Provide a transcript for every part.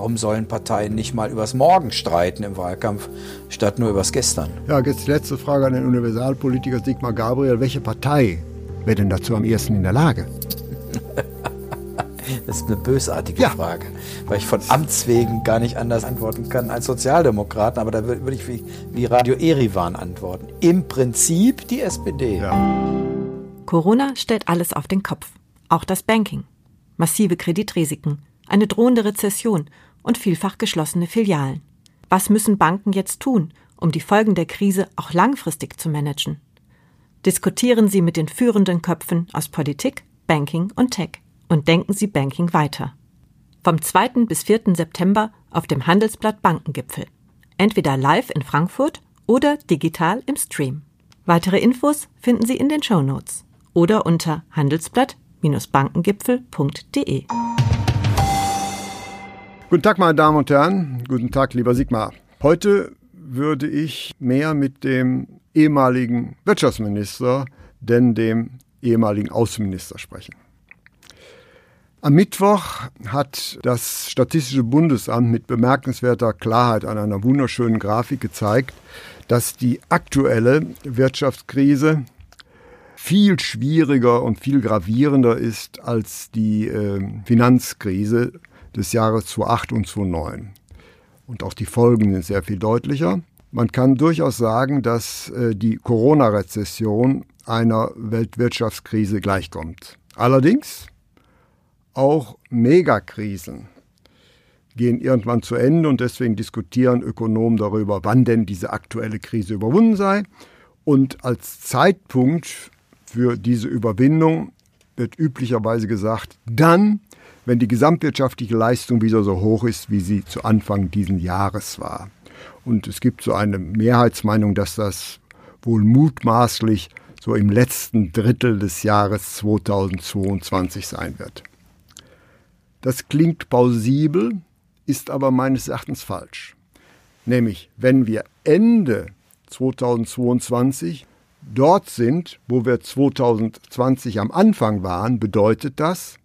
Warum sollen Parteien nicht mal übers Morgen streiten im Wahlkampf, statt nur übers Gestern? Ja, jetzt die letzte Frage an den Universalpolitiker Sigmar Gabriel. Welche Partei wäre denn dazu am ersten in der Lage? Das ist eine bösartige ja. Frage, weil ich von Amts wegen gar nicht anders antworten kann als Sozialdemokraten. Aber da würde ich wie, wie Radio Erivan antworten. Im Prinzip die SPD. Ja. Corona stellt alles auf den Kopf. Auch das Banking. Massive Kreditrisiken, eine drohende Rezession und vielfach geschlossene Filialen. Was müssen Banken jetzt tun, um die Folgen der Krise auch langfristig zu managen? Diskutieren Sie mit den führenden Köpfen aus Politik, Banking und Tech und denken Sie Banking weiter. Vom 2. bis 4. September auf dem Handelsblatt Bankengipfel. Entweder live in Frankfurt oder digital im Stream. Weitere Infos finden Sie in den Show Notes oder unter handelsblatt-bankengipfel.de. Guten Tag, meine Damen und Herren. Guten Tag, lieber Sigmar. Heute würde ich mehr mit dem ehemaligen Wirtschaftsminister, denn dem ehemaligen Außenminister sprechen. Am Mittwoch hat das Statistische Bundesamt mit bemerkenswerter Klarheit an einer wunderschönen Grafik gezeigt, dass die aktuelle Wirtschaftskrise viel schwieriger und viel gravierender ist als die äh, Finanzkrise des Jahres 2008 und 2009. Und auch die Folgen sind sehr viel deutlicher. Man kann durchaus sagen, dass äh, die Corona-Rezession einer Weltwirtschaftskrise gleichkommt. Allerdings auch Megakrisen gehen irgendwann zu Ende und deswegen diskutieren Ökonomen darüber, wann denn diese aktuelle Krise überwunden sei. Und als Zeitpunkt für diese Überwindung wird üblicherweise gesagt, dann, wenn die gesamtwirtschaftliche Leistung wieder so hoch ist, wie sie zu Anfang dieses Jahres war. Und es gibt so eine Mehrheitsmeinung, dass das wohl mutmaßlich so im letzten Drittel des Jahres 2022 sein wird. Das klingt plausibel, ist aber meines Erachtens falsch. Nämlich, wenn wir Ende 2022 dort sind, wo wir 2020 am Anfang waren, bedeutet das,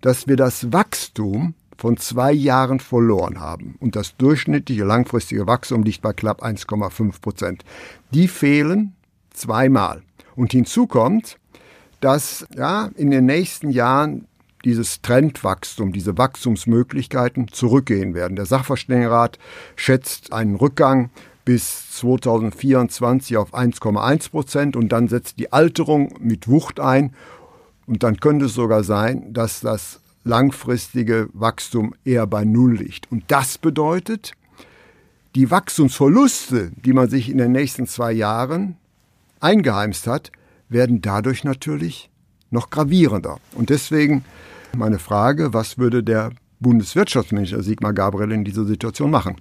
dass wir das Wachstum von zwei Jahren verloren haben. Und das durchschnittliche langfristige Wachstum liegt bei knapp 1,5 Prozent. Die fehlen zweimal. Und hinzu kommt, dass ja, in den nächsten Jahren dieses Trendwachstum, diese Wachstumsmöglichkeiten zurückgehen werden. Der Sachverständigenrat schätzt einen Rückgang bis 2024 auf 1,1 Prozent und dann setzt die Alterung mit Wucht ein und dann könnte es sogar sein, dass das langfristige Wachstum eher bei Null liegt. Und das bedeutet, die Wachstumsverluste, die man sich in den nächsten zwei Jahren eingeheimst hat, werden dadurch natürlich noch gravierender. Und deswegen meine Frage, was würde der Bundeswirtschaftsminister Sigmar Gabriel in dieser Situation machen?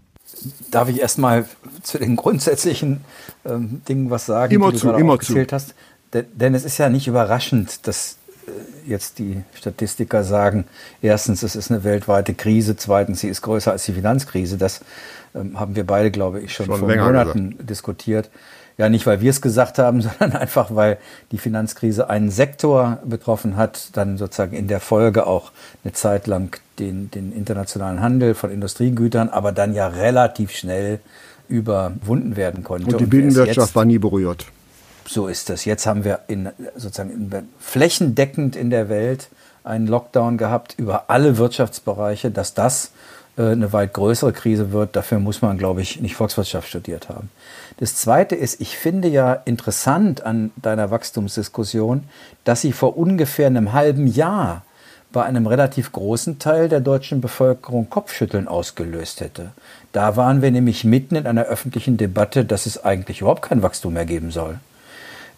Darf ich erstmal zu den grundsätzlichen ähm, Dingen was sagen, immer die du zu, immer aufgezählt zu. hast? Denn, denn es ist ja nicht überraschend, dass jetzt die Statistiker sagen, erstens, es ist eine weltweite Krise, zweitens, sie ist größer als die Finanzkrise. Das ähm, haben wir beide, glaube ich, schon, schon vor Monaten gesagt. diskutiert. Ja, nicht weil wir es gesagt haben, sondern einfach weil die Finanzkrise einen Sektor betroffen hat, dann sozusagen in der Folge auch eine Zeit lang den, den internationalen Handel von Industriegütern, aber dann ja relativ schnell überwunden werden konnte. Und die Binnenwirtschaft war nie berührt. So ist es. Jetzt haben wir in, sozusagen in, flächendeckend in der Welt einen Lockdown gehabt über alle Wirtschaftsbereiche, dass das äh, eine weit größere Krise wird. Dafür muss man, glaube ich, nicht Volkswirtschaft studiert haben. Das Zweite ist, ich finde ja interessant an deiner Wachstumsdiskussion, dass sie vor ungefähr einem halben Jahr bei einem relativ großen Teil der deutschen Bevölkerung Kopfschütteln ausgelöst hätte. Da waren wir nämlich mitten in einer öffentlichen Debatte, dass es eigentlich überhaupt kein Wachstum mehr geben soll.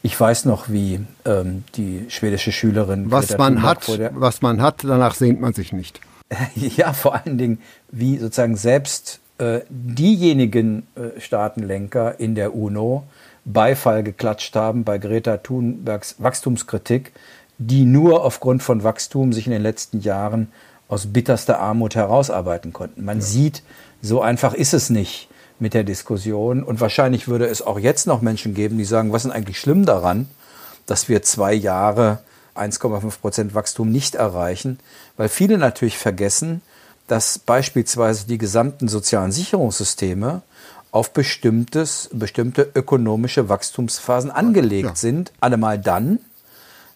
Ich weiß noch, wie ähm, die schwedische Schülerin. Was man hat, was man hat, danach sehnt man sich nicht. ja, vor allen Dingen, wie sozusagen selbst äh, diejenigen äh, Staatenlenker in der UNO Beifall geklatscht haben bei Greta Thunbergs Wachstumskritik, die nur aufgrund von Wachstum sich in den letzten Jahren aus bitterster Armut herausarbeiten konnten. Man ja. sieht, so einfach ist es nicht mit der Diskussion. Und wahrscheinlich würde es auch jetzt noch Menschen geben, die sagen, was ist eigentlich schlimm daran, dass wir zwei Jahre 1,5 Prozent Wachstum nicht erreichen, weil viele natürlich vergessen, dass beispielsweise die gesamten sozialen Sicherungssysteme auf bestimmtes, bestimmte ökonomische Wachstumsphasen angelegt ja. sind. Allemal dann,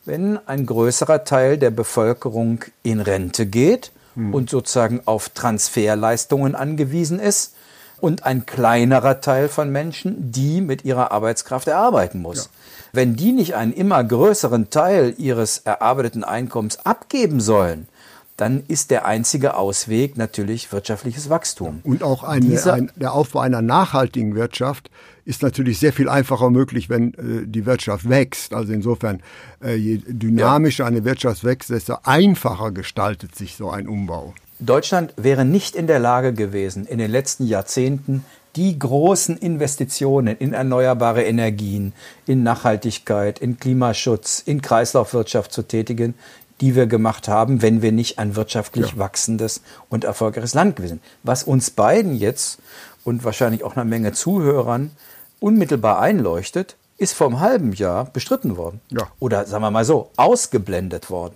wenn ein größerer Teil der Bevölkerung in Rente geht hm. und sozusagen auf Transferleistungen angewiesen ist und ein kleinerer Teil von Menschen, die mit ihrer Arbeitskraft erarbeiten muss. Ja. Wenn die nicht einen immer größeren Teil ihres erarbeiteten Einkommens abgeben sollen, dann ist der einzige Ausweg natürlich wirtschaftliches Wachstum. Und auch eine, ein, der Aufbau einer nachhaltigen Wirtschaft ist natürlich sehr viel einfacher möglich, wenn äh, die Wirtschaft wächst. Also insofern, äh, je dynamischer ja. eine Wirtschaft wächst, desto einfacher gestaltet sich so ein Umbau. Deutschland wäre nicht in der Lage gewesen, in den letzten Jahrzehnten die großen Investitionen in erneuerbare Energien, in Nachhaltigkeit, in Klimaschutz, in Kreislaufwirtschaft zu tätigen, die wir gemacht haben, wenn wir nicht ein wirtschaftlich ja. wachsendes und erfolgreiches Land gewesen. Was uns beiden jetzt und wahrscheinlich auch einer Menge Zuhörern unmittelbar einleuchtet, ist vor einem halben Jahr bestritten worden. Ja. Oder sagen wir mal so, ausgeblendet worden.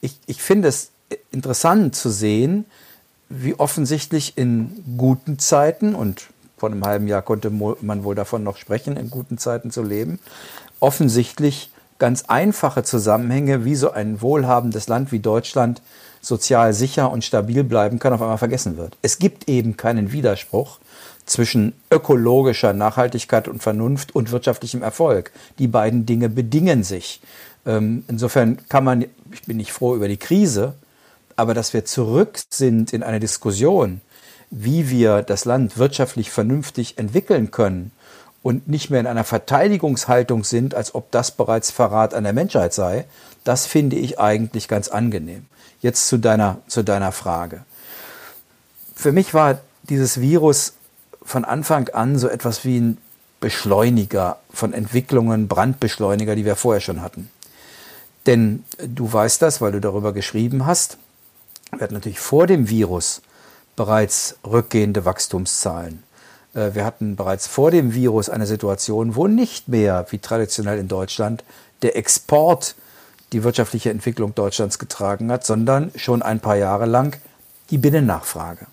Ich, ich finde es interessant zu sehen, wie offensichtlich in guten Zeiten, und vor einem halben Jahr konnte man wohl davon noch sprechen, in guten Zeiten zu leben, offensichtlich ganz einfache Zusammenhänge, wie so ein wohlhabendes Land wie Deutschland sozial sicher und stabil bleiben kann, auf einmal vergessen wird. Es gibt eben keinen Widerspruch zwischen ökologischer Nachhaltigkeit und Vernunft und wirtschaftlichem Erfolg. Die beiden Dinge bedingen sich. Ähm, insofern kann man, ich bin nicht froh über die Krise, aber dass wir zurück sind in eine Diskussion, wie wir das Land wirtschaftlich vernünftig entwickeln können und nicht mehr in einer Verteidigungshaltung sind, als ob das bereits Verrat an der Menschheit sei, das finde ich eigentlich ganz angenehm. Jetzt zu deiner, zu deiner Frage. Für mich war dieses Virus von Anfang an so etwas wie ein Beschleuniger von Entwicklungen, Brandbeschleuniger, die wir vorher schon hatten. Denn du weißt das, weil du darüber geschrieben hast. Wir hatten natürlich vor dem Virus bereits rückgehende Wachstumszahlen. Äh, wir hatten bereits vor dem Virus eine Situation, wo nicht mehr, wie traditionell in Deutschland, der Export die wirtschaftliche Entwicklung Deutschlands getragen hat, sondern schon ein paar Jahre lang die Binnennachfrage.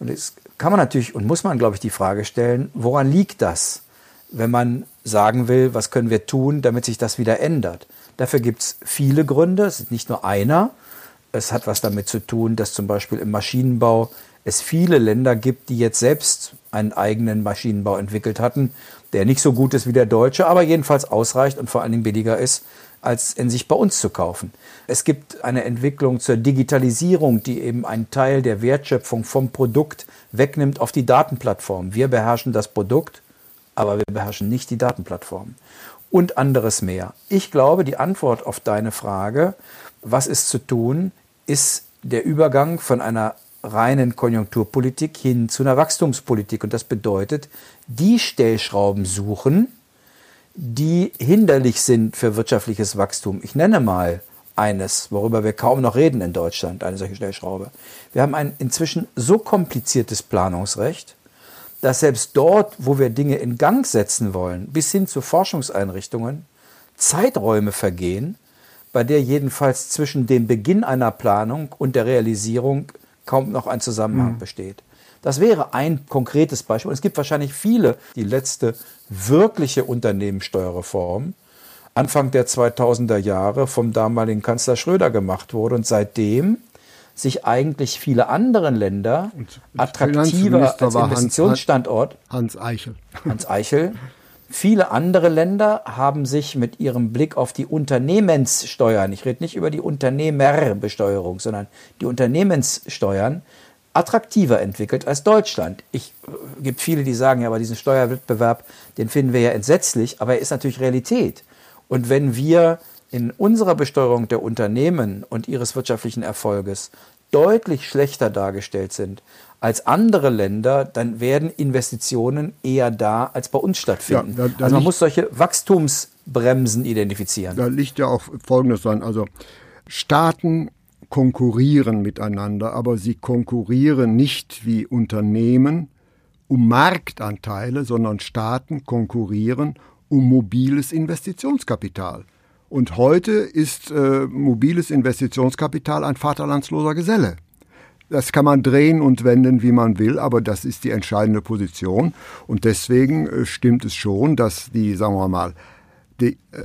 Und jetzt kann man natürlich und muss man, glaube ich, die Frage stellen, woran liegt das, wenn man sagen will, was können wir tun, damit sich das wieder ändert? Dafür gibt es viele Gründe, es ist nicht nur einer. Es hat was damit zu tun, dass zum Beispiel im Maschinenbau es viele Länder gibt, die jetzt selbst einen eigenen Maschinenbau entwickelt hatten, der nicht so gut ist wie der deutsche, aber jedenfalls ausreicht und vor allen Dingen billiger ist, als in sich bei uns zu kaufen. Es gibt eine Entwicklung zur Digitalisierung, die eben einen Teil der Wertschöpfung vom Produkt wegnimmt auf die Datenplattform. Wir beherrschen das Produkt, aber wir beherrschen nicht die Datenplattform. Und anderes mehr. Ich glaube, die Antwort auf deine Frage, was ist zu tun, ist der Übergang von einer reinen Konjunkturpolitik hin zu einer Wachstumspolitik. Und das bedeutet, die Stellschrauben suchen, die hinderlich sind für wirtschaftliches Wachstum. Ich nenne mal eines, worüber wir kaum noch reden in Deutschland, eine solche Stellschraube. Wir haben ein inzwischen so kompliziertes Planungsrecht, dass selbst dort, wo wir Dinge in Gang setzen wollen, bis hin zu Forschungseinrichtungen, Zeiträume vergehen, bei der jedenfalls zwischen dem Beginn einer Planung und der Realisierung kaum noch ein Zusammenhang mhm. besteht. Das wäre ein konkretes Beispiel. Und es gibt wahrscheinlich viele. Die letzte wirkliche Unternehmenssteuerreform Anfang der 2000er Jahre vom damaligen Kanzler Schröder gemacht wurde und seitdem sich eigentlich viele andere Länder attraktiver als Investitionsstandort Hans, Hans Eichel Hans Eichel Viele andere Länder haben sich mit ihrem Blick auf die Unternehmenssteuern, ich rede nicht über die Unternehmerbesteuerung, sondern die Unternehmenssteuern, attraktiver entwickelt als Deutschland. Ich äh, gibt viele, die sagen, ja, aber diesen Steuerwettbewerb, den finden wir ja entsetzlich, aber er ist natürlich Realität. Und wenn wir in unserer Besteuerung der Unternehmen und ihres wirtschaftlichen Erfolges deutlich schlechter dargestellt sind als andere Länder, dann werden Investitionen eher da als bei uns stattfinden. Ja, da, da also man muss solche Wachstumsbremsen identifizieren. Da liegt ja auch Folgendes dran. Also Staaten konkurrieren miteinander, aber sie konkurrieren nicht wie Unternehmen um Marktanteile, sondern Staaten konkurrieren um mobiles Investitionskapital. Und heute ist äh, mobiles Investitionskapital ein vaterlandsloser Geselle. Das kann man drehen und wenden, wie man will, aber das ist die entscheidende Position. Und deswegen äh, stimmt es schon, dass die, sagen wir mal, die äh,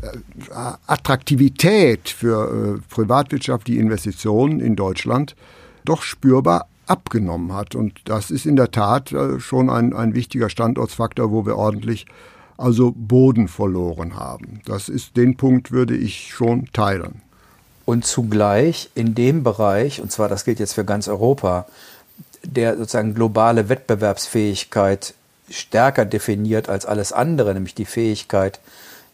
Attraktivität für äh, privatwirtschaftliche Investitionen in Deutschland doch spürbar abgenommen hat. Und das ist in der Tat schon ein, ein wichtiger Standortsfaktor, wo wir ordentlich also Boden verloren haben. Das ist den Punkt würde ich schon teilen. Und zugleich in dem Bereich, und zwar das gilt jetzt für ganz Europa, der sozusagen globale Wettbewerbsfähigkeit stärker definiert als alles andere, nämlich die Fähigkeit,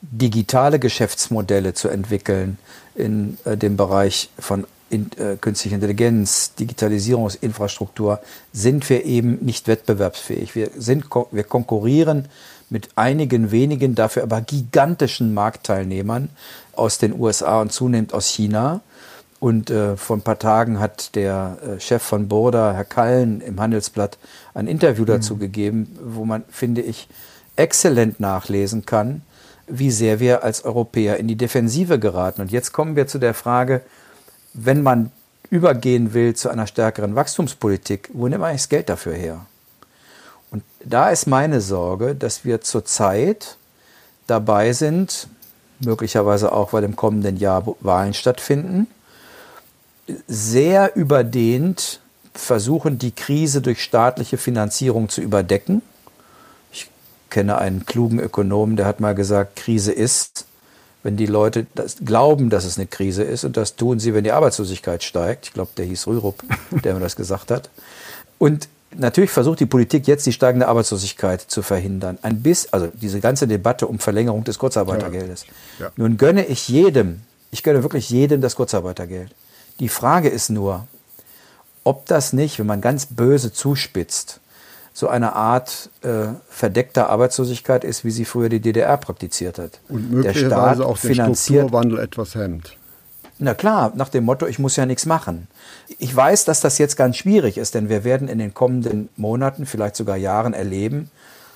digitale Geschäftsmodelle zu entwickeln in äh, dem Bereich von in, äh, künstliche Intelligenz, Digitalisierungsinfrastruktur, sind wir eben nicht wettbewerbsfähig. Wir, sind, wir konkurrieren mit einigen wenigen, dafür aber gigantischen Marktteilnehmern aus den USA und zunehmend aus China. Und äh, vor ein paar Tagen hat der äh, Chef von Burda, Herr Kallen, im Handelsblatt ein Interview mhm. dazu gegeben, wo man, finde ich, exzellent nachlesen kann, wie sehr wir als Europäer in die Defensive geraten. Und jetzt kommen wir zu der Frage, wenn man übergehen will zu einer stärkeren Wachstumspolitik, wo nimmt man eigentlich das Geld dafür her? Und da ist meine Sorge, dass wir zurzeit dabei sind, möglicherweise auch, weil im kommenden Jahr Wahlen stattfinden, sehr überdehnt versuchen, die Krise durch staatliche Finanzierung zu überdecken. Ich kenne einen klugen Ökonomen, der hat mal gesagt, Krise ist, wenn die Leute das glauben, dass es eine Krise ist, und das tun sie, wenn die Arbeitslosigkeit steigt. Ich glaube, der hieß Rürup, der mir das gesagt hat. Und natürlich versucht die Politik jetzt die steigende Arbeitslosigkeit zu verhindern. Ein bisschen, also diese ganze Debatte um Verlängerung des Kurzarbeitergeldes. Ja. Ja. Nun gönne ich jedem, ich gönne wirklich jedem das Kurzarbeitergeld. Die Frage ist nur, ob das nicht, wenn man ganz böse zuspitzt, so eine Art äh, verdeckter Arbeitslosigkeit ist, wie sie früher die DDR praktiziert hat. Und möglicherweise der Staat auch den finanziert, Strukturwandel etwas hemmt. Na klar, nach dem Motto, ich muss ja nichts machen. Ich weiß, dass das jetzt ganz schwierig ist, denn wir werden in den kommenden Monaten, vielleicht sogar Jahren erleben,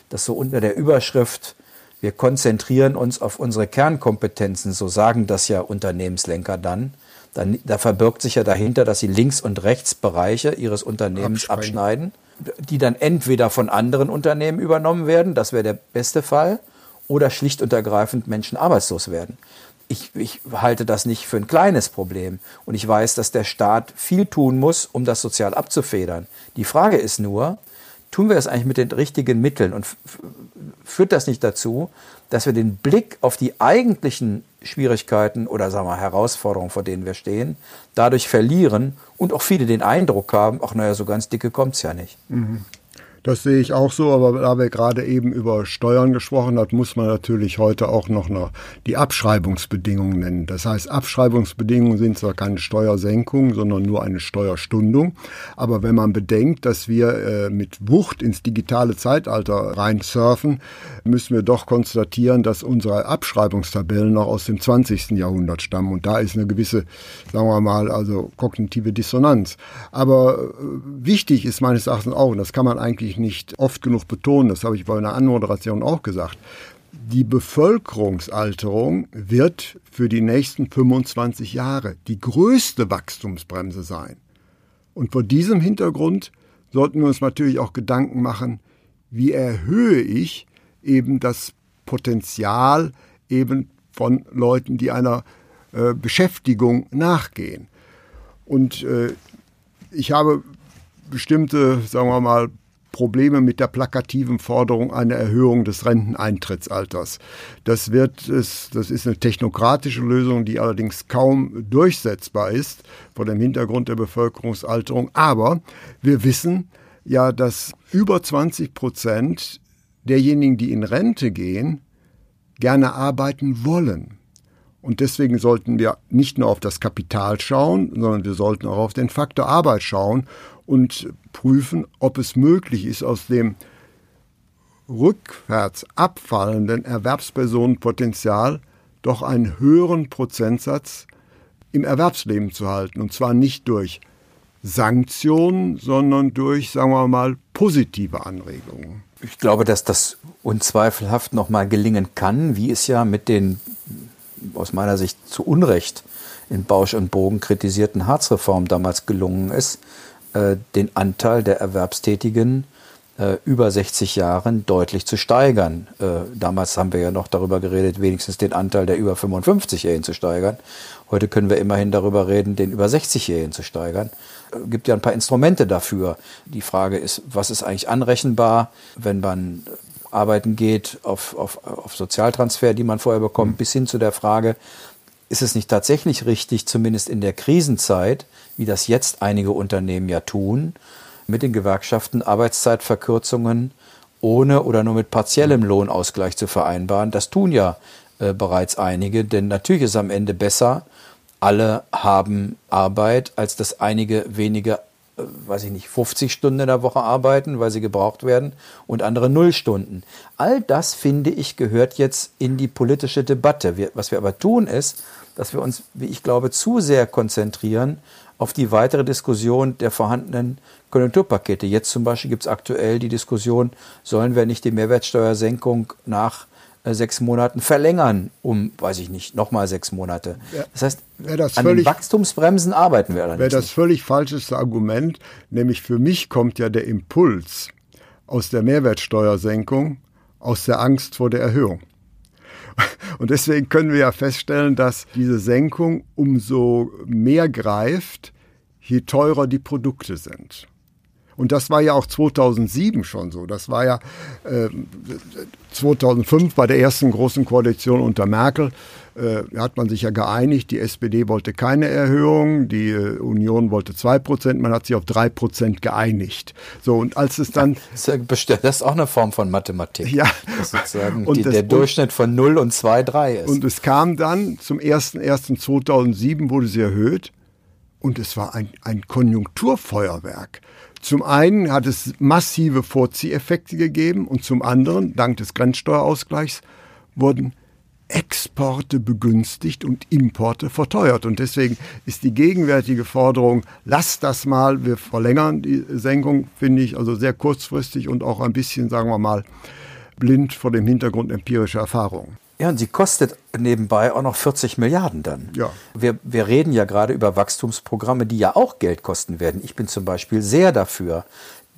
dass so unter der Überschrift, wir konzentrieren uns auf unsere Kernkompetenzen, so sagen das ja Unternehmenslenker dann, dann da verbirgt sich ja dahinter, dass sie links und rechts Bereiche ihres Unternehmens abschneiden die dann entweder von anderen Unternehmen übernommen werden, das wäre der beste Fall, oder schlicht und ergreifend Menschen arbeitslos werden. Ich, ich, halte das nicht für ein kleines Problem. Und ich weiß, dass der Staat viel tun muss, um das sozial abzufedern. Die Frage ist nur, tun wir das eigentlich mit den richtigen Mitteln? Und führt das nicht dazu, dass wir den Blick auf die eigentlichen Schwierigkeiten oder sagen wir Herausforderungen, vor denen wir stehen, dadurch verlieren und auch viele den Eindruck haben, ach naja, so ganz dicke kommt es ja nicht. Mhm. Das sehe ich auch so, aber da wir gerade eben über Steuern gesprochen haben, muss man natürlich heute auch noch die Abschreibungsbedingungen nennen. Das heißt, Abschreibungsbedingungen sind zwar keine Steuersenkung, sondern nur eine Steuerstundung. Aber wenn man bedenkt, dass wir äh, mit Wucht ins digitale Zeitalter reinsurfen, müssen wir doch konstatieren, dass unsere Abschreibungstabellen noch aus dem 20. Jahrhundert stammen. Und da ist eine gewisse, sagen wir mal, also kognitive Dissonanz. Aber äh, wichtig ist meines Erachtens auch, und das kann man eigentlich ich nicht oft genug betonen, das habe ich bei einer Anmoderation auch gesagt, die Bevölkerungsalterung wird für die nächsten 25 Jahre die größte Wachstumsbremse sein. Und vor diesem Hintergrund sollten wir uns natürlich auch Gedanken machen, wie erhöhe ich eben das Potenzial eben von Leuten, die einer äh, Beschäftigung nachgehen. Und äh, ich habe bestimmte, sagen wir mal, Probleme mit der plakativen Forderung einer Erhöhung des Renteneintrittsalters. Das wird es, das ist eine technokratische Lösung, die allerdings kaum durchsetzbar ist vor dem Hintergrund der Bevölkerungsalterung. Aber wir wissen ja, dass über 20 Prozent derjenigen, die in Rente gehen, gerne arbeiten wollen. Und deswegen sollten wir nicht nur auf das Kapital schauen, sondern wir sollten auch auf den Faktor Arbeit schauen und prüfen, ob es möglich ist, aus dem rückwärts abfallenden Erwerbspersonenpotenzial doch einen höheren Prozentsatz im Erwerbsleben zu halten. Und zwar nicht durch Sanktionen, sondern durch, sagen wir mal, positive Anregungen. Ich glaube, dass das unzweifelhaft nochmal gelingen kann, wie es ja mit den aus meiner Sicht zu Unrecht in Bausch und Bogen kritisierten Harzreform damals gelungen ist, äh, den Anteil der Erwerbstätigen äh, über 60 Jahren deutlich zu steigern. Äh, damals haben wir ja noch darüber geredet, wenigstens den Anteil der über 55-Jährigen zu steigern. Heute können wir immerhin darüber reden, den über 60-Jährigen zu steigern. Es gibt ja ein paar Instrumente dafür. Die Frage ist, was ist eigentlich anrechenbar, wenn man arbeiten geht, auf, auf, auf Sozialtransfer, die man vorher bekommt, mhm. bis hin zu der Frage, ist es nicht tatsächlich richtig, zumindest in der Krisenzeit, wie das jetzt einige Unternehmen ja tun, mit den Gewerkschaften Arbeitszeitverkürzungen ohne oder nur mit partiellem Lohnausgleich zu vereinbaren. Das tun ja äh, bereits einige, denn natürlich ist am Ende besser, alle haben Arbeit, als dass einige wenige weiß ich nicht, 50 Stunden in der Woche arbeiten, weil sie gebraucht werden und andere null Stunden. All das, finde ich, gehört jetzt in die politische Debatte. Wir, was wir aber tun, ist, dass wir uns, wie ich glaube, zu sehr konzentrieren auf die weitere Diskussion der vorhandenen Konjunkturpakete. Jetzt zum Beispiel gibt es aktuell die Diskussion, sollen wir nicht die Mehrwertsteuersenkung nach äh, sechs Monaten verlängern um, weiß ich nicht, nochmal sechs Monate. Das heißt, das an völlig, den Wachstumsbremsen arbeiten wir allerdings Wäre das nicht. völlig falsches Argument, nämlich für mich kommt ja der Impuls aus der Mehrwertsteuersenkung, aus der Angst vor der Erhöhung. Und deswegen können wir ja feststellen, dass diese Senkung umso mehr greift, je teurer die Produkte sind. Und das war ja auch 2007 schon so. Das war ja äh, 2005 bei der ersten großen Koalition unter Merkel. Äh, hat man sich ja geeinigt, die SPD wollte keine Erhöhung, die äh, Union wollte 2%, man hat sich auf 3% geeinigt. So, und als es dann. Das ist auch eine Form von Mathematik. Ja. Sozusagen und die, das, der Durchschnitt von 0 und 2, 3 ist. Und es kam dann zum 01.01.2007 wurde sie erhöht und es war ein, ein Konjunkturfeuerwerk. Zum einen hat es massive Vorzieheffekte gegeben und zum anderen, dank des Grenzsteuerausgleichs, wurden Exporte begünstigt und Importe verteuert. Und deswegen ist die gegenwärtige Forderung, lasst das mal, wir verlängern die Senkung, finde ich also sehr kurzfristig und auch ein bisschen, sagen wir mal, blind vor dem Hintergrund empirischer Erfahrungen. Ja, und sie kostet nebenbei auch noch 40 Milliarden dann. Ja. Wir, wir reden ja gerade über Wachstumsprogramme, die ja auch Geld kosten werden. Ich bin zum Beispiel sehr dafür,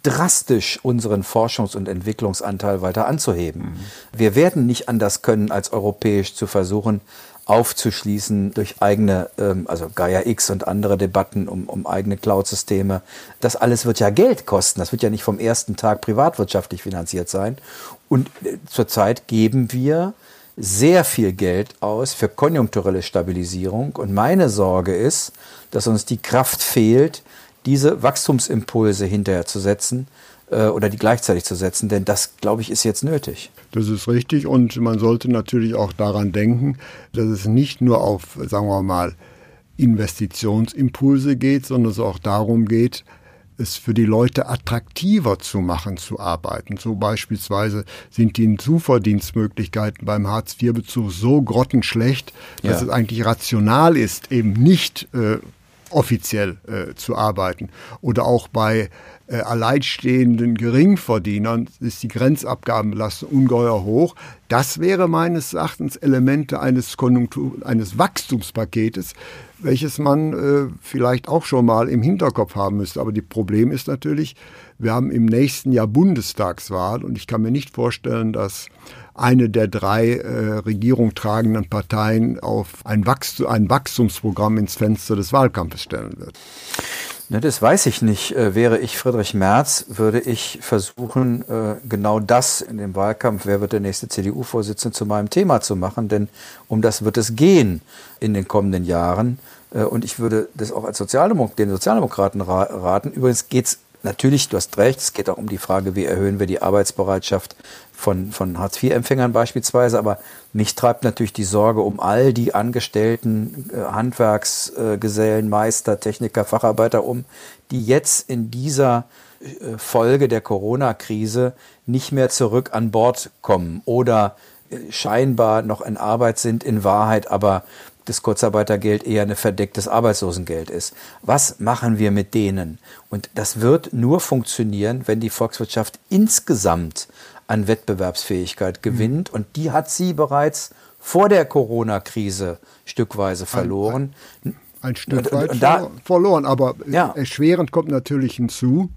drastisch unseren Forschungs- und Entwicklungsanteil weiter anzuheben. Mhm. Wir werden nicht anders können, als europäisch zu versuchen, aufzuschließen durch eigene, ähm, also Gaia X und andere Debatten um, um eigene Cloud-Systeme. Das alles wird ja Geld kosten. Das wird ja nicht vom ersten Tag privatwirtschaftlich finanziert sein. Und äh, zurzeit geben wir sehr viel Geld aus für konjunkturelle Stabilisierung. Und meine Sorge ist, dass uns die Kraft fehlt, diese Wachstumsimpulse hinterher zu setzen äh, oder die gleichzeitig zu setzen. Denn das, glaube ich, ist jetzt nötig. Das ist richtig. Und man sollte natürlich auch daran denken, dass es nicht nur auf, sagen wir mal, Investitionsimpulse geht, sondern es auch darum geht, es für die Leute attraktiver zu machen, zu arbeiten. So beispielsweise sind die Zuverdienstmöglichkeiten beim Hartz-IV-Bezug so grottenschlecht, dass ja. es eigentlich rational ist, eben nicht äh, offiziell äh, zu arbeiten. Oder auch bei äh, alleinstehenden Geringverdienern ist die Grenzabgabenbelastung ungeheuer hoch. Das wäre meines Erachtens Elemente eines Konjunktur, eines Wachstumspaketes, welches man äh, vielleicht auch schon mal im Hinterkopf haben müsste. Aber das Problem ist natürlich, wir haben im nächsten Jahr Bundestagswahl und ich kann mir nicht vorstellen, dass eine der drei äh, Regierung tragenden Parteien auf ein, Wachstum, ein Wachstumsprogramm ins Fenster des Wahlkampfes stellen wird. Ne, das weiß ich nicht. Äh, wäre ich Friedrich Merz, würde ich versuchen, äh, genau das in dem Wahlkampf, wer wird der nächste CDU-Vorsitzende, zu meinem Thema zu machen. Denn um das wird es gehen in den kommenden Jahren. Äh, und ich würde das auch als Sozialdemok den Sozialdemokraten raten. Übrigens geht es natürlich, du hast recht, es geht auch um die Frage, wie erhöhen wir die Arbeitsbereitschaft von, von Hartz-IV-Empfängern beispielsweise, aber mich treibt natürlich die Sorge um all die Angestellten, äh, Handwerksgesellen, Meister, Techniker, Facharbeiter um, die jetzt in dieser äh, Folge der Corona-Krise nicht mehr zurück an Bord kommen oder äh, scheinbar noch in Arbeit sind, in Wahrheit aber das Kurzarbeitergeld eher ein verdecktes Arbeitslosengeld ist. Was machen wir mit denen? Und das wird nur funktionieren, wenn die Volkswirtschaft insgesamt an Wettbewerbsfähigkeit gewinnt. Mhm. Und die hat sie bereits vor der Corona-Krise stückweise verloren. Ein, ein, ein Stück weit und, und da, verloren, aber ja. erschwerend kommt natürlich hinzu,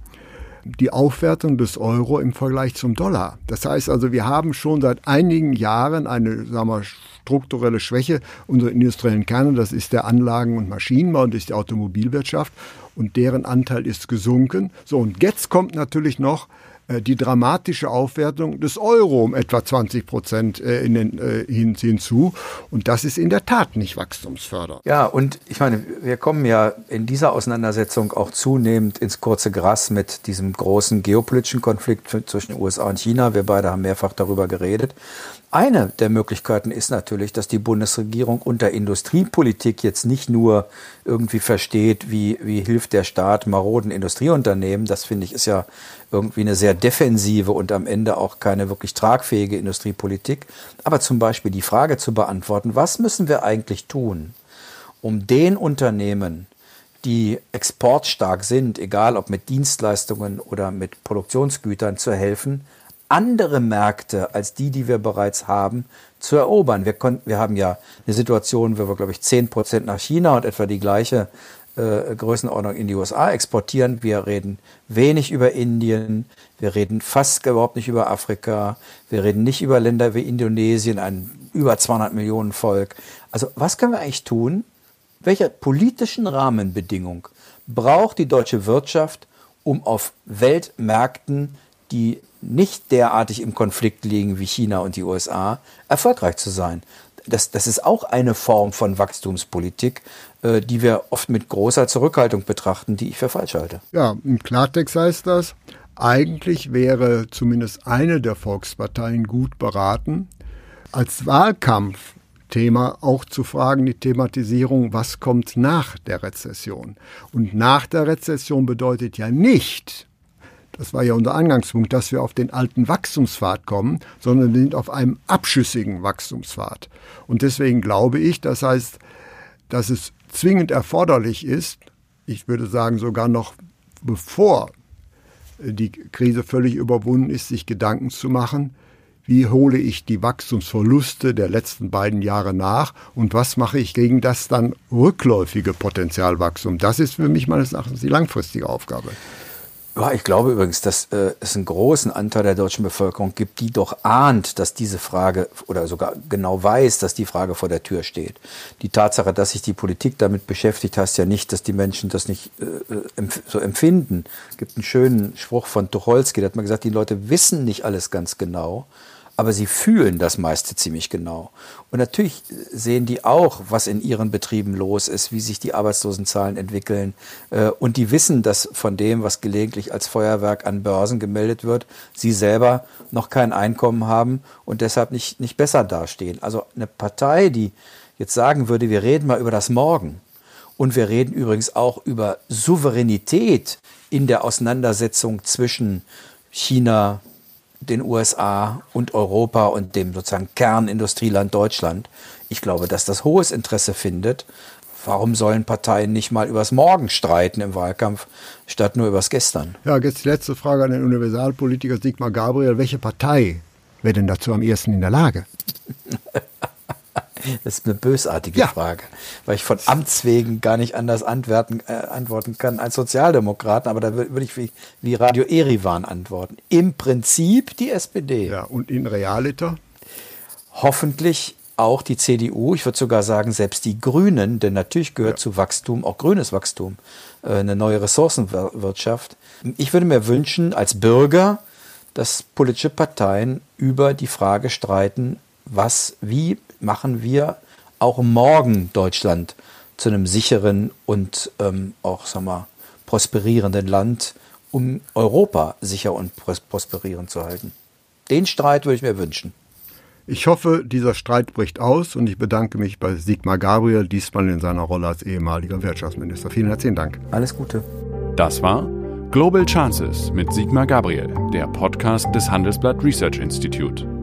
die Aufwertung des Euro im Vergleich zum Dollar. Das heißt also, wir haben schon seit einigen Jahren eine sagen wir, strukturelle Schwäche unserer industriellen Kerne. Das ist der Anlagen- und Maschinenbau und ist die Automobilwirtschaft. Und deren Anteil ist gesunken. So, und jetzt kommt natürlich noch die dramatische Aufwertung des Euro um etwa 20 Prozent äh, in den, äh, hinzu. Und das ist in der Tat nicht wachstumsfördernd. Ja, und ich meine, wir kommen ja in dieser Auseinandersetzung auch zunehmend ins kurze Gras mit diesem großen geopolitischen Konflikt zwischen den USA und China. Wir beide haben mehrfach darüber geredet. Eine der Möglichkeiten ist natürlich, dass die Bundesregierung unter Industriepolitik jetzt nicht nur irgendwie versteht, wie, wie hilft der Staat maroden Industrieunternehmen. Das finde ich ist ja irgendwie eine sehr defensive und am Ende auch keine wirklich tragfähige Industriepolitik. Aber zum Beispiel die Frage zu beantworten, was müssen wir eigentlich tun, um den Unternehmen, die exportstark sind, egal ob mit Dienstleistungen oder mit Produktionsgütern, zu helfen, andere Märkte als die, die wir bereits haben, zu erobern. Wir, konnten, wir haben ja eine Situation, wo wir, glaube ich, 10 Prozent nach China und etwa die gleiche äh, Größenordnung in die USA exportieren. Wir reden wenig über Indien, wir reden fast überhaupt nicht über Afrika, wir reden nicht über Länder wie Indonesien, ein über 200 Millionen Volk. Also was können wir eigentlich tun? Welche politischen Rahmenbedingungen braucht die deutsche Wirtschaft, um auf Weltmärkten, die nicht derartig im Konflikt liegen wie China und die USA, erfolgreich zu sein. Das, das ist auch eine Form von Wachstumspolitik, äh, die wir oft mit großer Zurückhaltung betrachten, die ich für falsch halte. Ja, im Klartext heißt das, eigentlich wäre zumindest eine der Volksparteien gut beraten, als Wahlkampfthema auch zu fragen, die Thematisierung, was kommt nach der Rezession? Und nach der Rezession bedeutet ja nicht, das war ja unser Angangspunkt, dass wir auf den alten Wachstumspfad kommen, sondern wir sind auf einem abschüssigen Wachstumspfad. Und deswegen glaube ich, das heißt, dass es zwingend erforderlich ist, ich würde sagen sogar noch bevor die Krise völlig überwunden ist, sich Gedanken zu machen, wie hole ich die Wachstumsverluste der letzten beiden Jahre nach und was mache ich gegen das dann rückläufige Potenzialwachstum. Das ist für mich meines Erachtens die langfristige Aufgabe. Ja, ich glaube übrigens, dass äh, es einen großen Anteil der deutschen Bevölkerung gibt, die doch ahnt, dass diese Frage oder sogar genau weiß, dass die Frage vor der Tür steht. Die Tatsache, dass sich die Politik damit beschäftigt, heißt ja nicht, dass die Menschen das nicht äh, äh so empfinden. Es gibt einen schönen Spruch von Tucholsky, der hat mal gesagt, die Leute wissen nicht alles ganz genau, aber sie fühlen das meiste ziemlich genau. Und natürlich sehen die auch, was in ihren Betrieben los ist, wie sich die Arbeitslosenzahlen entwickeln. Äh, und die wissen, dass von dem, was gelegentlich als Feuerwerk an Börsen gemeldet wird, sie selber noch kein Einkommen haben und deshalb nicht, nicht besser dastehen. Also eine Partei, die jetzt sagen würde, wir reden mal über das Morgen. Und wir reden übrigens auch über Souveränität in der Auseinandersetzung zwischen China, den USA und Europa und dem sozusagen Kernindustrieland Deutschland. Ich glaube, dass das hohes Interesse findet. Warum sollen Parteien nicht mal übers Morgen streiten im Wahlkampf, statt nur übers Gestern? Ja, jetzt die letzte Frage an den Universalpolitiker Sigmar Gabriel. Welche Partei wäre denn dazu am ersten in der Lage? Das ist eine bösartige ja. Frage, weil ich von Amts wegen gar nicht anders antworten, äh, antworten kann als Sozialdemokraten, aber da würde ich wie, wie Radio Erivan antworten. Im Prinzip die SPD. Ja, und in Realiter? Hoffentlich auch die CDU, ich würde sogar sagen, selbst die Grünen, denn natürlich gehört ja. zu Wachstum auch grünes Wachstum, äh, eine neue Ressourcenwirtschaft. Ich würde mir wünschen, als Bürger, dass politische Parteien über die Frage streiten, was, wie machen wir auch morgen Deutschland zu einem sicheren und ähm, auch, sag mal, prosperierenden Land um Europa sicher und prosperierend zu halten. Den Streit würde ich mir wünschen. Ich hoffe, dieser Streit bricht aus und ich bedanke mich bei Sigmar Gabriel, diesmal in seiner Rolle als ehemaliger Wirtschaftsminister. Vielen herzlichen Dank. Alles Gute. Das war Global Chances mit Sigmar Gabriel, der Podcast des Handelsblatt Research Institute.